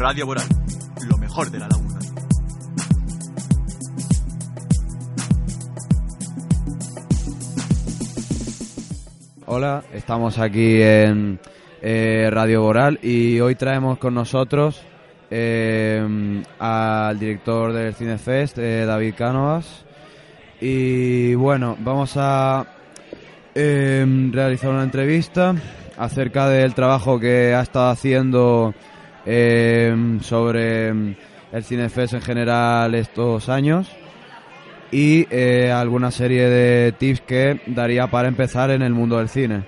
Radio Boral, lo mejor de la laguna. Hola, estamos aquí en eh, Radio Boral y hoy traemos con nosotros eh, al director del Cinefest, eh, David Cánovas. Y bueno, vamos a realizar una entrevista acerca del trabajo que ha estado haciendo eh, sobre el Cinefest en general estos años y eh, alguna serie de tips que daría para empezar en el mundo del cine.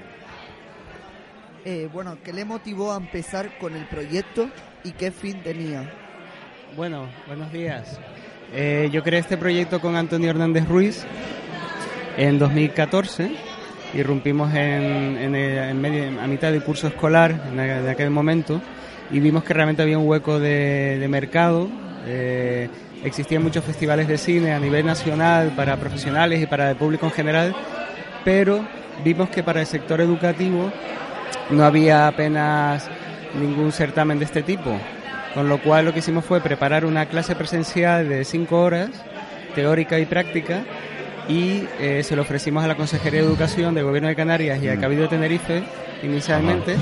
Eh, bueno, ¿qué le motivó a empezar con el proyecto y qué fin tenía? Bueno, buenos días. Eh, yo creé este proyecto con Antonio Hernández Ruiz en 2014. Irrumpimos en, en, el- en medio, a mitad del curso escolar en aquel momento y vimos que realmente había un hueco de, de mercado. eh, existían muchos festivales de cine a nivel nacional para profesionales y para el público en general, pero vimos que para el sector educativo no había apenas ningún certamen de este tipo. Con lo cual lo que hicimos fue preparar una clase presencial de cinco horas, teórica y práctica, y eh, se lo ofrecimos a la Consejería de Educación del Gobierno de Canarias y al Cabildo de Tenerife inicialmente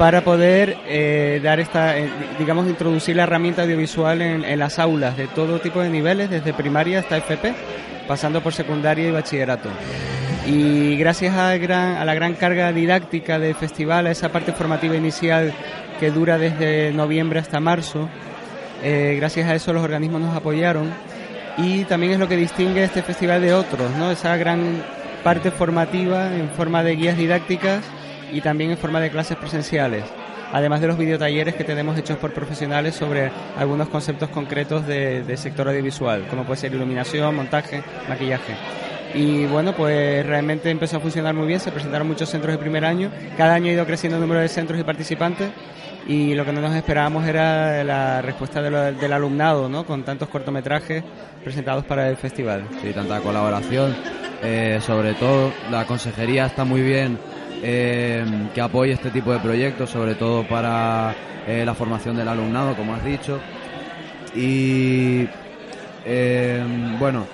para poder eh, dar esta, eh, digamos, introducir la herramienta audiovisual en, las aulas de todo tipo de niveles, desde primaria hasta FP, pasando por secundaria y bachillerato. Y gracias a la gran carga didáctica del festival, a esa parte formativa inicial que dura desde noviembre hasta marzo, eh, gracias a eso los organismos nos apoyaron y también es lo que distingue este festival de otros, ¿no? Esa gran parte formativa en forma de guías didácticas y también en forma de clases presenciales. Además de los videotalleres que tenemos hechos por profesionales sobre algunos conceptos concretos de- del sector audiovisual, como puede ser iluminación, montaje, maquillaje. Y bueno, pues realmente empezó a funcionar muy bien, se presentaron muchos centros de primer año, cada año ha ido creciendo el número de centros y participantes y lo que no nos esperábamos era la respuesta de lo- del alumnado, ¿no? Con tantos cortometrajes presentados para el festival. Sí, tanta colaboración. Eh, sobre todo, la consejería está muy bien eh, que apoye este tipo de proyectos, sobre todo para eh, la formación del alumnado, como has dicho. Y eh, bueno,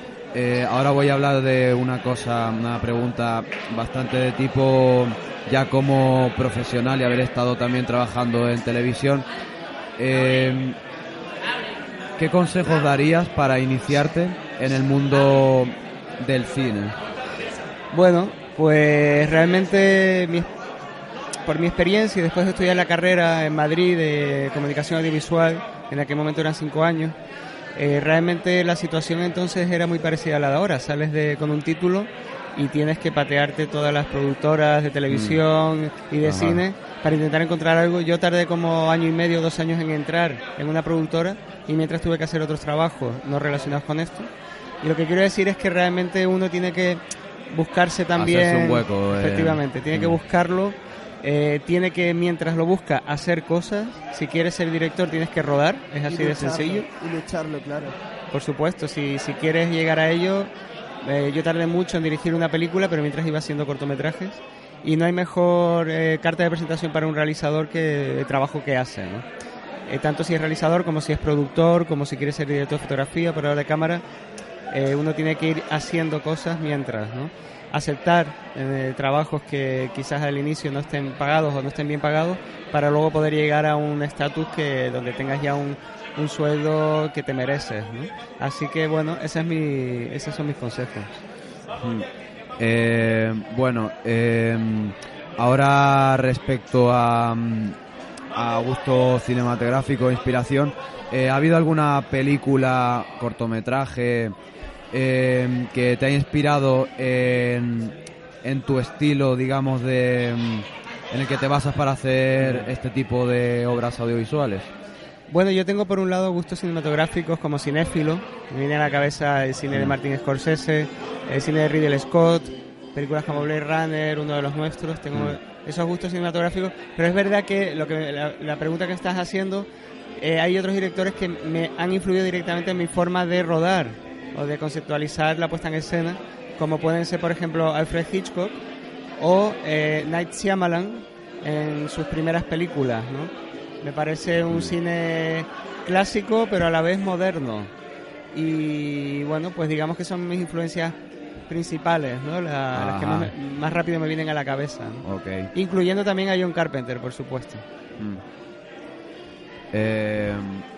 ahora voy a hablar de una cosa, una pregunta bastante de tipo ya como profesional y haber estado también trabajando en televisión. ¿Qué consejos darías para iniciarte en el mundo del cine? Bueno, pues realmente mi- por mi experiencia y después de estudiar la carrera en Madrid de comunicación audiovisual, en aquel momento eran cinco años, eh, realmente la situación entonces era muy parecida a la de ahora. Sales de, con un título y tienes que patearte todas las productoras de televisión y de Ajá. cine para intentar encontrar algo. Yo tardé como año y medio, dos años en entrar en una productora y mientras tuve que hacer otros trabajos no relacionados con esto. Y lo que quiero decir es que realmente uno tiene que buscarse también. Hacerse un hueco, eh. Efectivamente, tiene que Mm. buscarlo. eh, tiene que, mientras lo busca, hacer cosas. Si quieres ser director, tienes que rodar. Es así de sencillo. Y lucharlo, claro. Por supuesto, si, si quieres llegar a ello, eh, yo tardé mucho en dirigir una película, pero mientras iba haciendo cortometrajes. Y no hay mejor eh, carta de presentación para un realizador que el trabajo que hace, ¿no? Eh, tanto si es realizador como si es productor, como si quiere ser director de fotografía, operador de cámara, eh, uno tiene que ir haciendo cosas mientras, ¿no? Aceptar eh, trabajos que quizás al inicio no estén pagados o no estén bien pagados para luego poder llegar a un estatus que donde tengas ya un, un sueldo que te mereces, ¿no? Así que bueno, ese es mi, esos son mis consejos. Mm. Eh, bueno, eh, ahora respecto a, mm, a gusto cinematográfico, inspiración, eh, ¿ha habido alguna película, cortometraje eh, que te ha inspirado en, en tu estilo, digamos, de, mm, en el que te basas para hacer este tipo de obras audiovisuales? Bueno, yo tengo por un lado gustos cinematográficos como cinéfilo. Me viene a la cabeza el cine de Martin Scorsese, el cine de Ridley Scott, películas como Blade Runner, uno de los nuestros. Tengo Mm. Esos gustos cinematográficos. Pero es verdad que, lo que la, la pregunta que estás haciendo, eh, hay otros directores que me han influido directamente en mi forma de rodar o de conceptualizar la puesta en escena, como pueden ser, por ejemplo, Alfred Hitchcock o eh, Night Shyamalan en sus primeras películas, ¿no? Me parece un cine clásico, pero a la vez moderno. Y bueno, pues digamos que son mis influencias principales, ¿no? La- las que más, rápido me vienen a la cabeza. Incluyendo también a John Carpenter, por supuesto. Mm. Eh,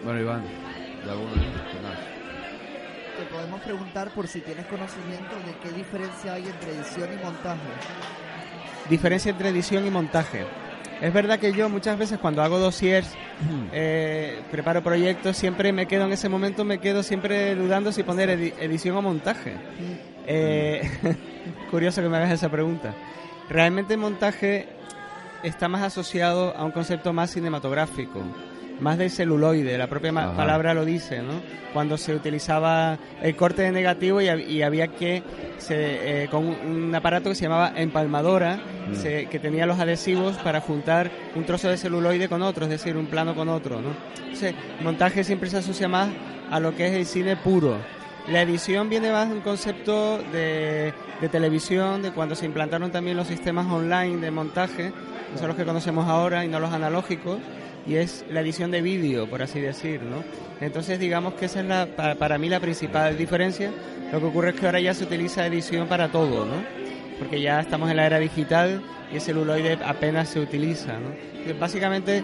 bueno, Iván, ¿de más? Te podemos preguntar por si tienes conocimiento de qué diferencia hay entre edición y montaje. Diferencia entre edición y montaje. Es verdad que yo muchas veces cuando hago dossiers, eh, preparo proyectos, siempre me quedo en ese momento, me quedo siempre dudando si poner edi- edición o montaje. Eh, curioso que me hagas esa pregunta. Realmente montaje está más asociado a un concepto más cinematográfico, más del celuloide, la propia Ajá. palabra lo dice, ¿no? Cuando se utilizaba el corte de negativo y, y había que, se, eh, con un, un aparato que se llamaba empalmadora, Mm. se- que tenía los adhesivos para juntar un trozo de celuloide con otro, es decir, un plano con otro, ¿no? Entonces, montaje siempre se asocia más a lo que es el cine puro. La edición viene más de un concepto de, televisión, de cuando se implantaron también los sistemas online de montaje, que son los que conocemos ahora y no los analógicos, y es la edición de vídeo, por así decir, ¿no? Entonces, digamos que esa es la, pa- para, mí la principal diferencia. Lo que ocurre es que ahora ya se utiliza edición para todo, ¿no? Porque ya estamos en la era digital y el celuloide apenas se utiliza, básicamente,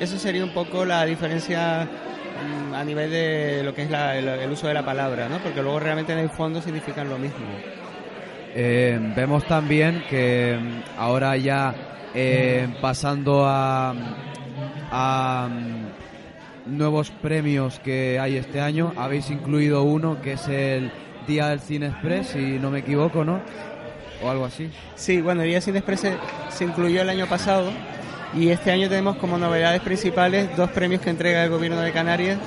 eso sería un poco la diferencia a nivel de lo que es la- el, el uso de la palabra, ¿no? Porque luego realmente en el fondo significan lo mismo. Eh, vemos también que mm, ahora ya eh, pasando a, a mm, nuevos premios que hay este año, habéis incluido uno que es el Día del Cine Express, si no me equivoco, ¿no? O algo así. Sí, bueno, el Día Cine Express se, se incluyó el año pasado y este año tenemos como novedades principales dos premios que entrega el Gobierno de Canarias,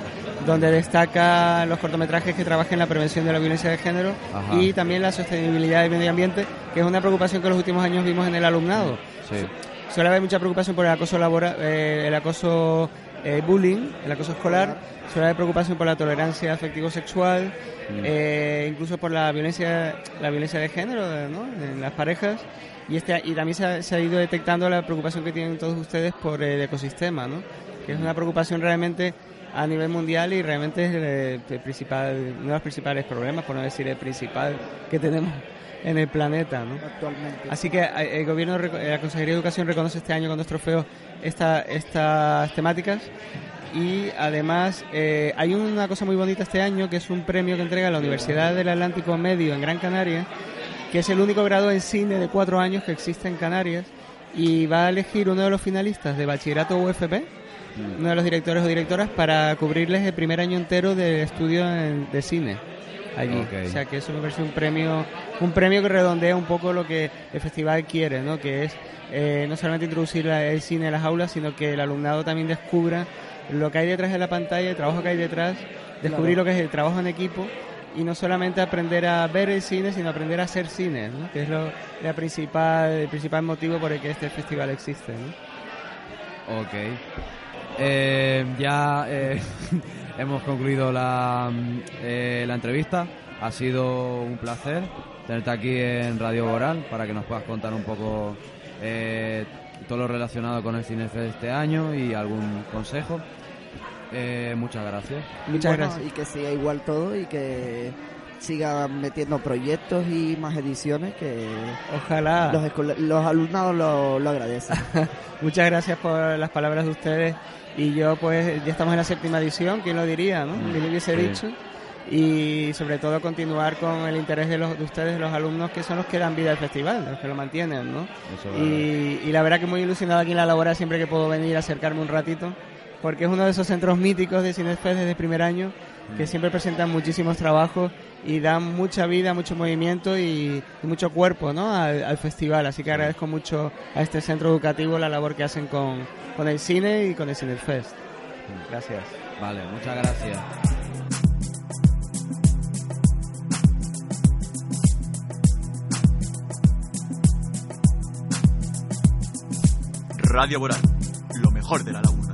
donde destaca los cortometrajes que trabajan en la prevención de la violencia de género Ajá. y también la sostenibilidad del medio ambiente, que es una preocupación que en los últimos años vimos en el alumnado. Sí. Suele haber mucha preocupación por el acoso laboral, eh, el acoso eh, bullying, el acoso escolar. Suele haber preocupación por la tolerancia afectivo-sexual, Mm. eh, incluso por la violencia, la violencia de género, ¿no? En las parejas. Y este y también se ha, se ha ido detectando la preocupación que tienen todos ustedes por el ecosistema, ¿no? Que es una preocupación realmente a nivel mundial y realmente es el, el principal, uno de los principales problemas, por no decir el principal que tenemos en el planeta, ¿no? actualmente. Así que eh, el gobierno, eh, la Consejería de Educación reconoce este año con dos trofeos esta, estas temáticas y además eh, hay una cosa muy bonita este año que es un premio que entrega la Universidad del Atlántico Medio en Gran Canaria, que es el único grado en cine de cuatro años que existe en Canarias y va a elegir uno de los finalistas de bachillerato UFP, uno de los directores o directoras para cubrirles el primer año entero de estudio en- de cine allí. O sea que eso me parece un premio, un premio que redondea un poco lo que el festival quiere, ¿no? Que es eh, no solamente introducir el cine en las aulas, sino que el alumnado también descubra lo que hay detrás de la pantalla, el trabajo que hay detrás, descubrir Claro. lo que es el trabajo en equipo y no solamente aprender a ver el cine, sino aprender a hacer cine, ¿no? Que es lo, la principal, el principal motivo por el que este festival existe, ¿no? Ok. Eh, ya eh, hemos concluido la, eh, la entrevista. Ha sido un placer tenerte aquí en Radio Boral para que nos puedas contar un poco eh, todo lo relacionado con el Cinefest de este año y algún consejo. Eh, muchas gracias. Muchas Bueno, gracias. Y que siga igual todo y que siga metiendo proyectos y más ediciones que Ojalá. los, los alumnados lo, lo agradecen. Muchas gracias por las palabras de ustedes. Y yo, pues, ya estamos en la séptima edición, ¿quién lo diría, no? ¿Quién lo hubiese Sí. dicho? Y sobre todo continuar con el interés de, los, de ustedes, de los alumnos, que son los que dan vida al festival, los que lo mantienen, ¿no? Eso es Y, y la verdad que muy ilusionado aquí en la labora siempre que puedo venir a acercarme un ratito, porque es uno de esos centros míticos de Cinefest desde el primer año, que siempre presentan muchísimos trabajos y dan mucha vida, mucho movimiento y, y mucho cuerpo ¿no? al, al festival. Así que agradezco mucho a este centro educativo la labor que hacen con, con el cine y con el Cinefest. Gracias. Vale, muchas gracias. Radio Boral, lo mejor de la laguna.